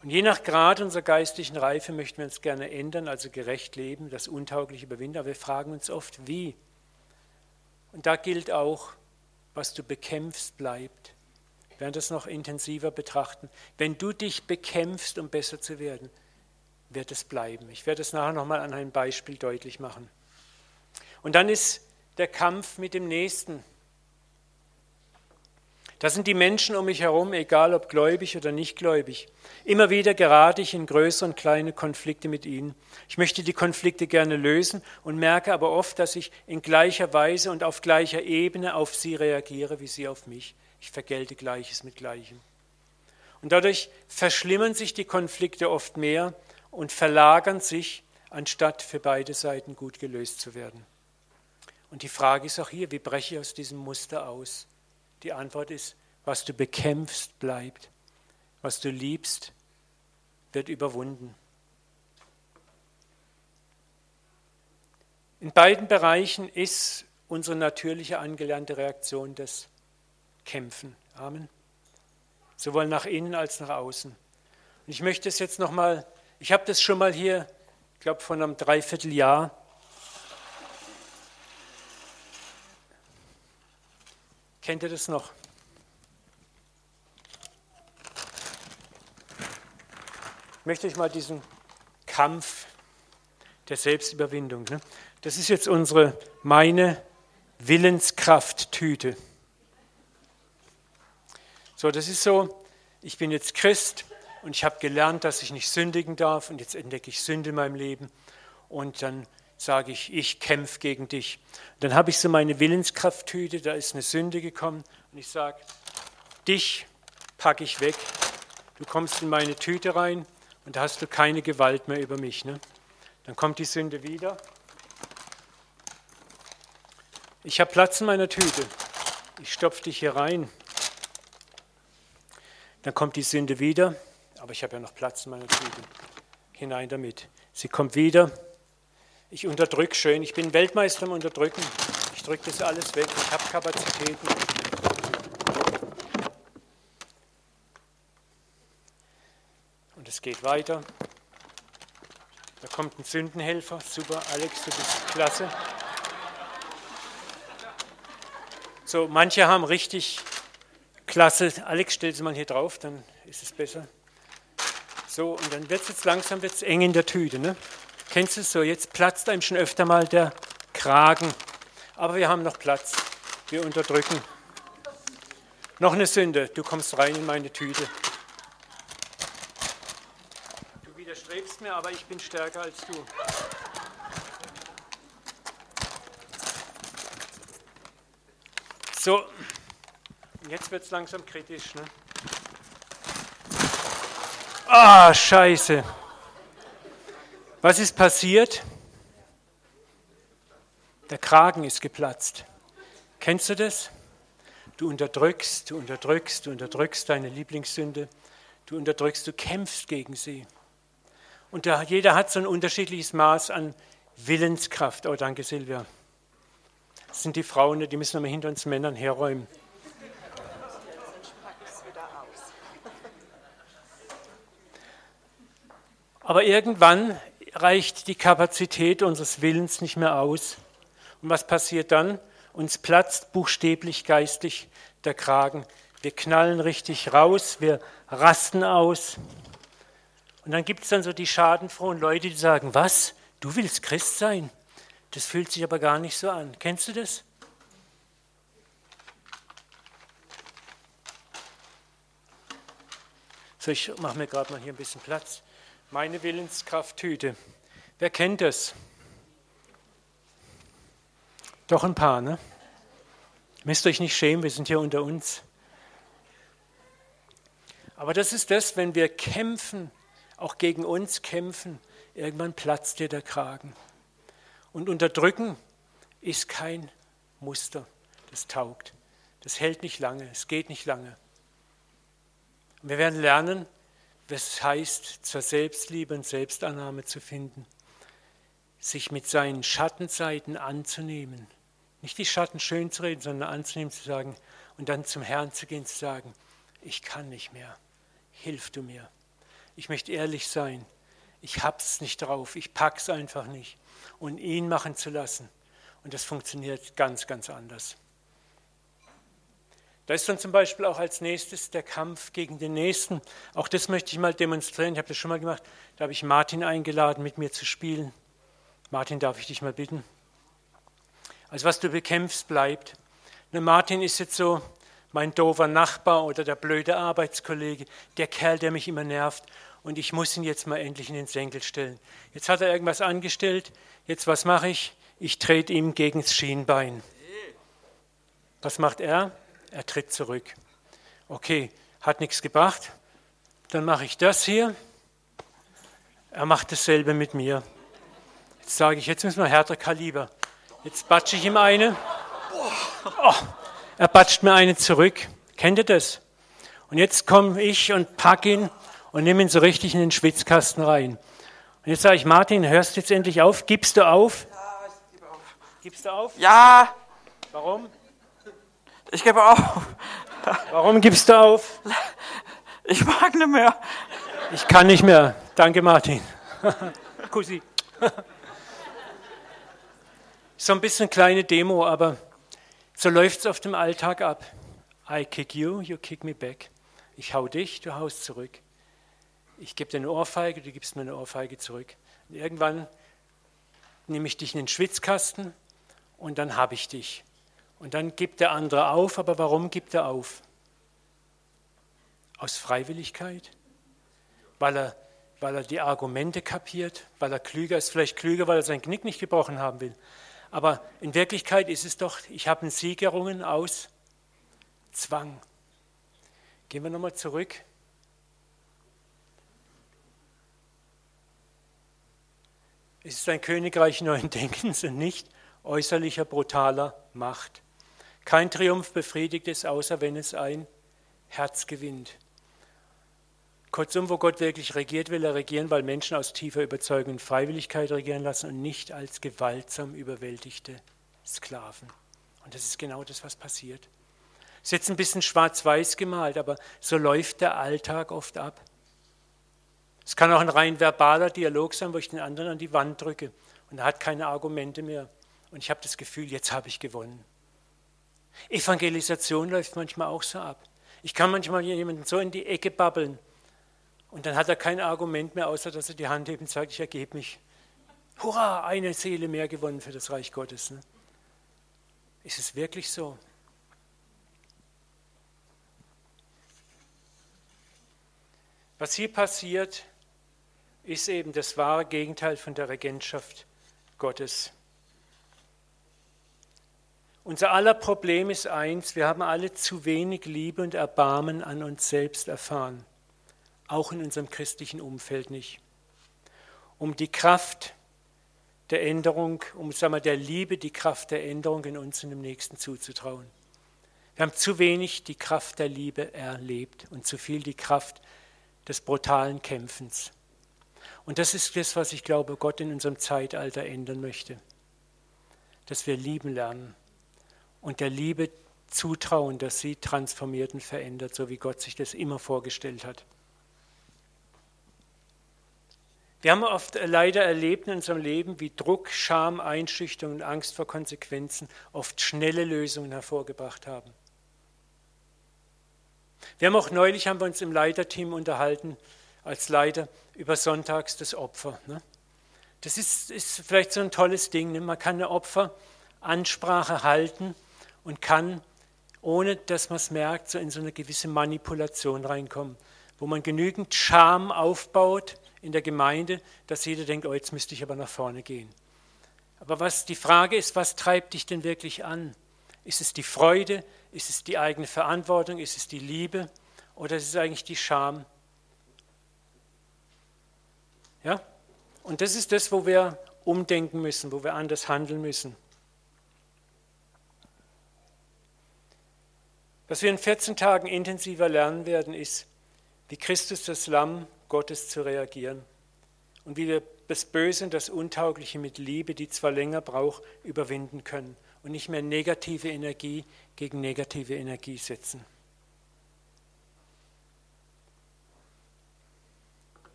Und je nach Grad unserer geistlichen Reife möchten wir uns gerne ändern, also gerecht leben, das Untaugliche überwinden, aber wir fragen uns oft, wie. Und da gilt auch, was du bekämpfst, bleibt. Wir werden das noch intensiver betrachten. Wenn du dich bekämpfst, um besser zu werden, wird es bleiben. Ich werde es nachher nochmal an einem Beispiel deutlich machen. Und dann ist der Kampf mit dem Nächsten. Das sind die Menschen um mich herum, egal ob gläubig oder nicht gläubig. Immer wieder gerate ich in größere und kleine Konflikte mit ihnen. Ich möchte die Konflikte gerne lösen und merke aber oft, dass ich in gleicher Weise und auf gleicher Ebene auf sie reagiere, wie sie auf mich. Ich vergelte Gleiches mit Gleichem. Und dadurch verschlimmern sich die Konflikte oft mehr und verlagern sich, anstatt für beide Seiten gut gelöst zu werden. Und die Frage ist auch hier, wie breche ich aus diesem Muster aus? Die Antwort ist, was du bekämpfst, bleibt. Was du liebst, wird überwunden. In beiden Bereichen ist unsere natürliche angelernte Reaktion das kämpfen. Amen. Sowohl nach innen als nach außen. Und ich möchte es jetzt nochmal, ich habe das schon mal hier, ich glaube von einem Dreivierteljahr, Kennt ihr das noch? Ich möchte euch mal diesen Kampf der Selbstüberwindung. Ne? Das ist jetzt unsere, meine Willenskrafttüte. So, das ist so, ich bin jetzt Christ und ich habe gelernt, dass ich nicht sündigen darf und jetzt entdecke ich Sünde in meinem Leben und dann sage ich, ich kämpfe gegen dich. Dann habe ich so meine Willenskrafttüte, da ist eine Sünde gekommen und ich sage, dich packe ich weg. Du kommst in meine Tüte rein und da hast du keine Gewalt mehr über mich. Ne? Dann kommt die Sünde wieder. Ich habe Platz in meiner Tüte. Ich stopfe dich hier rein. Dann kommt die Sünde wieder, aber ich habe ja noch Platz in meiner Tüte. Hinein damit. Sie kommt wieder. Ich unterdrücke schön. Ich bin Weltmeister im Unterdrücken. Ich drücke das alles weg. Ich habe Kapazitäten. Und es geht weiter. Da kommt ein Sündenhelfer. Super, Alex, du bist klasse. So, manche haben richtig Klasse. Alex, stell sie mal hier drauf, dann ist es besser. So, und dann wird es jetzt langsam wird's eng in der Tüte. Ne? Kennst du es so? Jetzt platzt einem schon öfter mal der Kragen. Aber wir haben noch Platz. Wir unterdrücken. Noch eine Sünde. Du kommst rein in meine Tüte. Du widerstrebst mir, aber ich bin stärker als du. So, Jetzt wird es langsam kritisch. Ne? Ah, scheiße. Was ist passiert? Der Kragen ist geplatzt. Kennst du das? Du unterdrückst, du unterdrückst, du unterdrückst deine Lieblingssünde. Du unterdrückst, du kämpfst gegen sie. Und da, jeder hat so ein unterschiedliches Maß an Willenskraft. Oh, danke, Silvia. Das sind die Frauen, die müssen wir hinter uns Männern herräumen. Aber irgendwann reicht die Kapazität unseres Willens nicht mehr aus. Und was passiert dann? Uns platzt buchstäblich geistig der Kragen. Wir knallen richtig raus, wir rasten aus. Und dann gibt es dann so die schadenfrohen Leute, die sagen, was? Du willst Christ sein? Das fühlt sich aber gar nicht so an. Kennst du das? So, ich mache mir gerade mal hier ein bisschen Platz. Meine Willenskrafttüte. Wer kennt das? Doch ein paar, ne? Müsst euch nicht schämen, wir sind hier unter uns. Aber das ist das, wenn wir kämpfen, auch gegen uns kämpfen, irgendwann platzt dir der Kragen. Und unterdrücken ist kein Muster, das taugt. Das hält nicht lange, es geht nicht lange. Wir werden lernen, es heißt, zur Selbstliebe und Selbstannahme zu finden, sich mit seinen Schattenseiten anzunehmen nicht die Schatten schön zu reden, sondern anzunehmen, zu sagen und dann zum Herrn zu gehen, zu sagen, ich kann nicht mehr, hilf du mir. Ich möchte ehrlich sein, ich hab's nicht drauf, ich pack's einfach nicht. Und ihn machen zu lassen. Und das funktioniert ganz, ganz anders. Da ist dann zum Beispiel auch als nächstes der Kampf gegen den Nächsten. Auch das möchte ich mal demonstrieren. Ich habe das schon mal gemacht. Da habe ich Martin eingeladen, mit mir zu spielen. Martin, darf ich dich mal bitten? Also was du bekämpfst, bleibt. Ne, Martin ist jetzt so mein doofer Nachbar oder der blöde Arbeitskollege, der Kerl, der mich immer nervt und ich muss ihn jetzt mal endlich in den Senkel stellen. Jetzt hat er irgendwas angestellt, jetzt was mache ich? Ich trete ihm gegen das Schienbein. Was macht er? Er tritt zurück. Okay, hat nichts gebracht. Dann mache ich das hier. Er macht dasselbe mit mir. Jetzt sage ich, jetzt müssen wir härter Kaliber. Jetzt batsche ich ihm eine. Oh, er batscht mir eine zurück. Kennt ihr das? Und jetzt komme ich und pack ihn und nehme ihn so richtig in den Schwitzkasten rein. Und jetzt sage ich, Martin, hörst du jetzt endlich auf? Gibst du auf? Ja, ich gebe auf. Gibst du auf? Ja. Warum? Ich gebe auf. Warum gibst du auf? Ich mag nicht mehr. Ich kann nicht mehr. Danke, Martin. Kussi. So ein bisschen kleine Demo, aber so läuft es auf dem Alltag ab. I kick you, you kick me back. Ich hau dich, du haust zurück. Ich gebe dir eine Ohrfeige, du gibst mir eine Ohrfeige zurück. Und irgendwann nehme ich dich in den Schwitzkasten und dann habe ich dich. Und dann gibt der andere auf, aber warum gibt er auf? Aus Freiwilligkeit? Weil er, weil er die Argumente kapiert, weil er klüger ist, vielleicht klüger, weil er sein Knick nicht gebrochen haben will. Aber in Wirklichkeit ist es doch, ich habe einen Sieg errungen aus Zwang. Gehen wir nochmal zurück. Es ist ein Königreich neuen Denkens und nicht äußerlicher brutaler Macht. Kein Triumph befriedigt es, außer wenn es ein Herz gewinnt. Kurzum, wo Gott wirklich regiert, will er regieren, weil Menschen aus tiefer Überzeugung und Freiwilligkeit regieren lassen und nicht als gewaltsam überwältigte Sklaven. Und das ist genau das, was passiert. Es ist jetzt ein bisschen schwarz-weiß gemalt, aber so läuft der Alltag oft ab. Es kann auch ein rein verbaler Dialog sein, wo ich den anderen an die Wand drücke und er hat keine Argumente mehr. Und ich habe das Gefühl, jetzt habe ich gewonnen. Evangelisation läuft manchmal auch so ab. Ich kann manchmal jemanden so in die Ecke babbeln und dann hat er kein Argument mehr, außer dass er die Hand hebt und sagt, ich ergebe mich. Hurra, eine Seele mehr gewonnen für das Reich Gottes. Ne? Ist es wirklich so? Was hier passiert, ist eben das wahre Gegenteil von der Regentschaft Gottes. Unser aller Problem ist eins, wir haben alle zu wenig Liebe und Erbarmen an uns selbst erfahren auch in unserem christlichen Umfeld nicht. Um die Kraft der Änderung, um sagen wir, der Liebe die Kraft der Änderung in uns und im Nächsten zuzutrauen. Wir haben zu wenig die Kraft der Liebe erlebt und zu viel die Kraft des brutalen Kämpfens. Und das ist das, was ich glaube, Gott in unserem Zeitalter ändern möchte. Dass wir lieben lernen und der Liebe zutrauen, dass sie transformiert und verändert, so wie Gott sich das immer vorgestellt hat. Wir haben oft leider erlebt in unserem Leben, wie Druck, Scham, Einschüchterung und Angst vor Konsequenzen oft schnelle Lösungen hervorgebracht haben. Wir haben auch neulich haben wir uns im Leiterteam unterhalten, als Leiter, über Sonntags das Opfer. Ne? Das ist, ist, vielleicht so ein tolles Ding. Ne? Man kann eine Opferansprache halten und kann, ohne dass man es merkt, so in so eine gewisse Manipulation reinkommen, wo man genügend Scham aufbaut, in der Gemeinde, dass jeder denkt, oh, jetzt müsste ich aber nach vorne gehen. Aber was die Frage ist, was treibt dich denn wirklich an? Ist es die Freude? Ist es die eigene Verantwortung? Ist es die Liebe? Oder ist es eigentlich die Scham? Ja? Und das ist das, wo wir umdenken müssen, wo wir anders handeln müssen. Was wir in 14 Tagen intensiver lernen werden, ist, wie Christus das Lamm Gottes zu reagieren und wie wir das Böse und das Untaugliche mit Liebe, die zwar länger braucht, überwinden können und nicht mehr negative Energie gegen negative Energie setzen.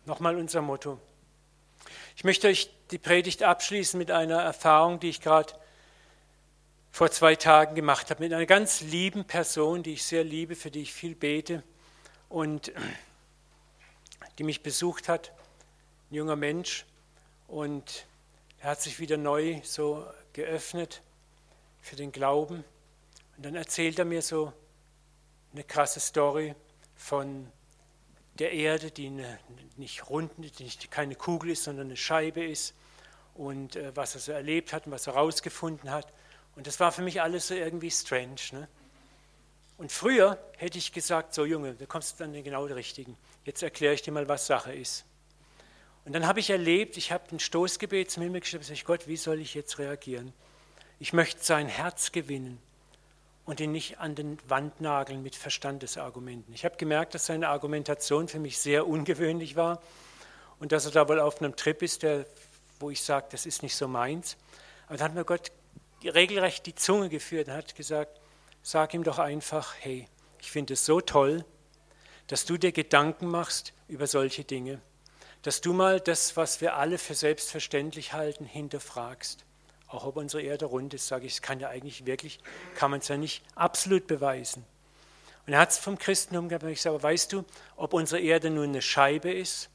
Nochmal unser Motto. Ich möchte euch die Predigt abschließen mit einer Erfahrung, die ich gerade vor zwei Tagen gemacht habe, mit einer ganz lieben Person, die ich sehr liebe, für die ich viel bete und die mich besucht hat, ein junger Mensch, und er hat sich wieder neu so geöffnet für den Glauben. Und dann erzählt er mir so eine krasse Story von der Erde, die eine, nicht rund, die nicht, keine Kugel ist, sondern eine Scheibe ist und äh, was er so erlebt hat und was er herausgefunden hat. Und das war für mich alles so irgendwie strange. Ne? Und früher hätte ich gesagt, so Junge, da kommst du dann genau den richtigen. Jetzt erkläre ich dir mal, was Sache ist. Und dann habe ich erlebt, ich habe ein Stoßgebet zum Himmel geschrieben, ich Gott, wie soll ich jetzt reagieren? Ich möchte sein Herz gewinnen und ihn nicht an den Wand nageln mit Verstandesargumenten. Ich habe gemerkt, dass seine Argumentation für mich sehr ungewöhnlich war und dass er da wohl auf einem Trip ist, der, wo ich sage, das ist nicht so meins. Aber dann hat mir Gott regelrecht die Zunge geführt und hat gesagt, Sag ihm doch einfach, hey, ich finde es so toll, dass du dir Gedanken machst über solche Dinge, dass du mal das, was wir alle für selbstverständlich halten, hinterfragst. Auch ob unsere Erde rund ist, sage ich, es kann ja eigentlich wirklich, kann man es ja nicht absolut beweisen. Und er hat es vom Christentum gehabt, ich sage, weißt du, ob unsere Erde nun eine Scheibe ist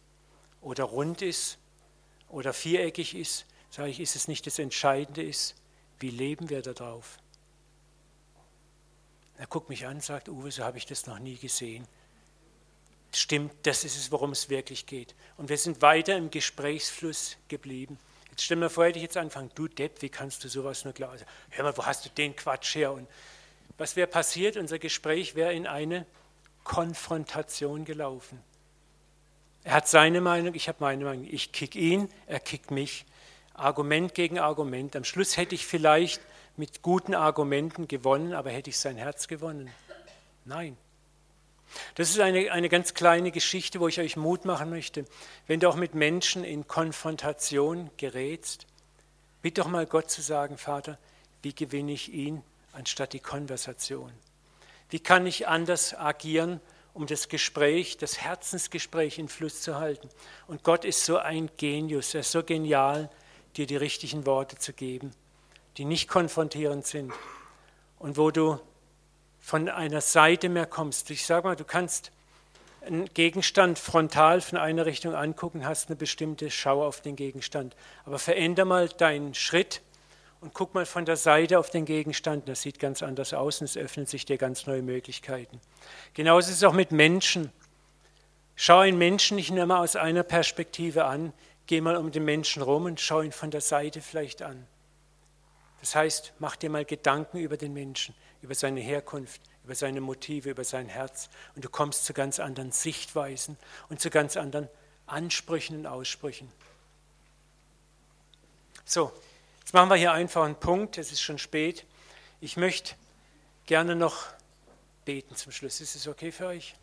oder rund ist oder viereckig ist, sage ich, ist es nicht das Entscheidende ist, wie leben wir da drauf? Er guckt mich an sagt, Uwe, so habe ich das noch nie gesehen. Stimmt, das ist es, worum es wirklich geht. Und wir sind weiter im Gesprächsfluss geblieben. Jetzt stell mir vor, hätte ich jetzt anfangen, du Depp, wie kannst du sowas nur glauben? Hör mal, wo hast du den Quatsch her? Und was wäre passiert? Unser Gespräch wäre in eine Konfrontation gelaufen. Er hat seine Meinung, ich habe meine Meinung. Ich kick ihn, er kickt mich. Argument gegen Argument. Am Schluss hätte ich vielleicht mit guten Argumenten gewonnen, aber hätte ich sein Herz gewonnen? Nein. Das ist eine, eine ganz kleine Geschichte, wo ich euch Mut machen möchte. Wenn du auch mit Menschen in Konfrontation gerätst, bitte doch mal Gott zu sagen, Vater, wie gewinne ich ihn anstatt die Konversation? Wie kann ich anders agieren, um das Gespräch, das Herzensgespräch in Fluss zu halten? Und Gott ist so ein Genius, er ist so genial, dir die richtigen Worte zu geben die nicht konfrontierend sind und wo du von einer Seite mehr kommst. Ich sage mal, du kannst einen Gegenstand frontal von einer Richtung angucken, hast eine bestimmte Schau auf den Gegenstand. Aber veränder mal deinen Schritt und guck mal von der Seite auf den Gegenstand. Das sieht ganz anders aus und es öffnen sich dir ganz neue Möglichkeiten. Genauso ist es auch mit Menschen. Schau einen Menschen nicht nur mal aus einer Perspektive an, geh mal um den Menschen rum und schau ihn von der Seite vielleicht an. Das heißt, mach dir mal Gedanken über den Menschen, über seine Herkunft, über seine Motive, über sein Herz und du kommst zu ganz anderen Sichtweisen und zu ganz anderen Ansprüchen und Aussprüchen. So, jetzt machen wir hier einfach einen Punkt, es ist schon spät. Ich möchte gerne noch beten zum Schluss. Ist es okay für euch?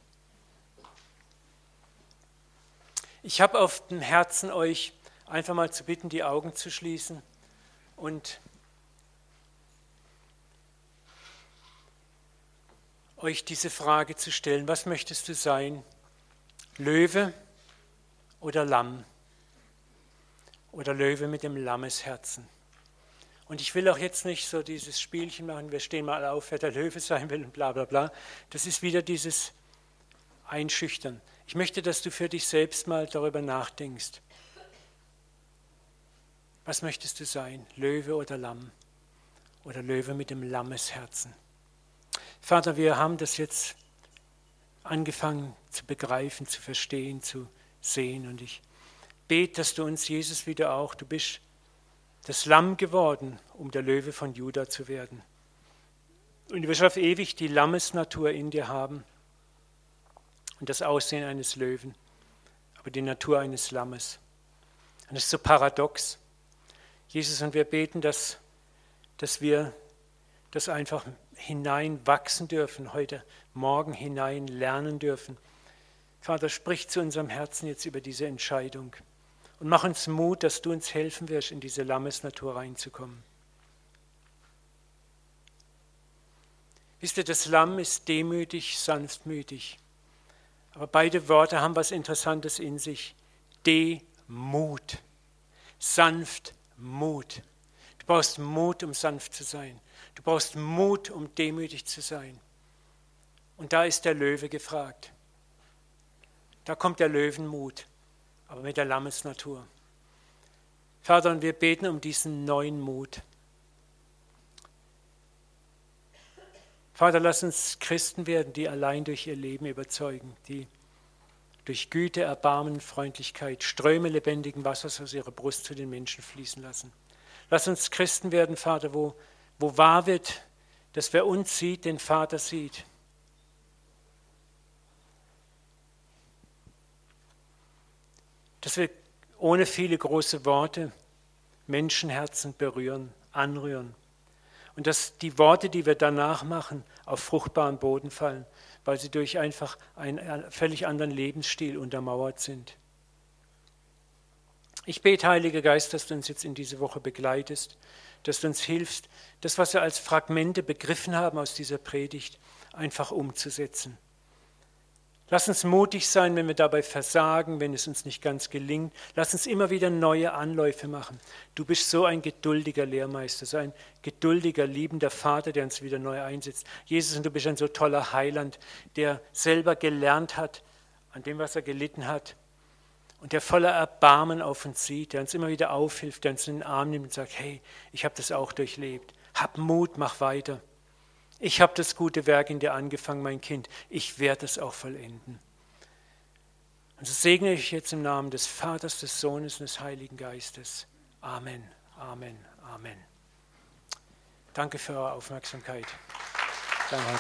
Ich habe auf dem Herzen, euch einfach mal zu bitten, die Augen zu schließen und euch diese Frage zu stellen, was möchtest du sein? Löwe oder Lamm? oder Löwe mit dem Lammesherzen. Und ich will auch jetzt nicht so dieses Spielchen machen, wir stehen mal auf, wer der Löwe sein will und bla bla bla. Das ist wieder dieses Einschüchtern. Ich möchte, dass du für dich selbst mal darüber nachdenkst. Was möchtest du sein, Löwe oder Lamm? Oder Löwe mit dem Lammesherzen? Vater, wir haben das jetzt angefangen zu begreifen, zu verstehen, zu sehen. Und ich bete, dass du uns, Jesus, wieder auch, du bist das Lamm geworden, um der Löwe von Juda zu werden. Und du wirst auf ewig die Lammesnatur in dir haben und das Aussehen eines Löwen, aber die Natur eines Lammes. Und das ist so paradox. Jesus, und wir beten, dass, dass wir das einfach hineinwachsen dürfen, heute Morgen hinein lernen dürfen. Vater, sprich zu unserem Herzen jetzt über diese Entscheidung und mach uns Mut, dass du uns helfen wirst, in diese Lammesnatur reinzukommen. Wisst ihr, das Lamm ist demütig, sanftmütig. Aber beide Worte haben was Interessantes in sich. Demut. Sanftmut. Du brauchst Mut, um sanft zu sein. Du brauchst Mut, um demütig zu sein. Und da ist der Löwe gefragt. Da kommt der Löwenmut, aber mit der Lammesnatur. Vater, und wir beten um diesen neuen Mut. Vater, lass uns Christen werden, die allein durch ihr Leben überzeugen, die durch Güte, Erbarmen, Freundlichkeit Ströme lebendigen Wassers aus ihrer Brust zu den Menschen fließen lassen. Lass uns Christen werden, Vater, wo wo wahr wird, dass wer uns sieht, den Vater sieht. Dass wir ohne viele große Worte Menschenherzen berühren, anrühren. Und dass die Worte, die wir danach machen, auf fruchtbaren Boden fallen, weil sie durch einfach einen völlig anderen Lebensstil untermauert sind. Ich bete, Heiliger Geist, dass du uns jetzt in diese Woche begleitest, dass du uns hilfst, das, was wir als Fragmente begriffen haben aus dieser Predigt, einfach umzusetzen. Lass uns mutig sein, wenn wir dabei versagen, wenn es uns nicht ganz gelingt. Lass uns immer wieder neue Anläufe machen. Du bist so ein geduldiger Lehrmeister, so ein geduldiger, liebender Vater, der uns wieder neu einsetzt. Jesus, und du bist ein so toller Heiland, der selber gelernt hat, an dem, was er gelitten hat, und der voller Erbarmen auf uns sieht, der uns immer wieder aufhilft, der uns in den Arm nimmt und sagt, hey, ich habe das auch durchlebt. Hab Mut, mach weiter. Ich habe das gute Werk in dir angefangen, mein Kind. Ich werde es auch vollenden. Und so segne ich jetzt im Namen des Vaters, des Sohnes und des Heiligen Geistes. Amen, Amen, Amen. Danke für eure Aufmerksamkeit. Danke.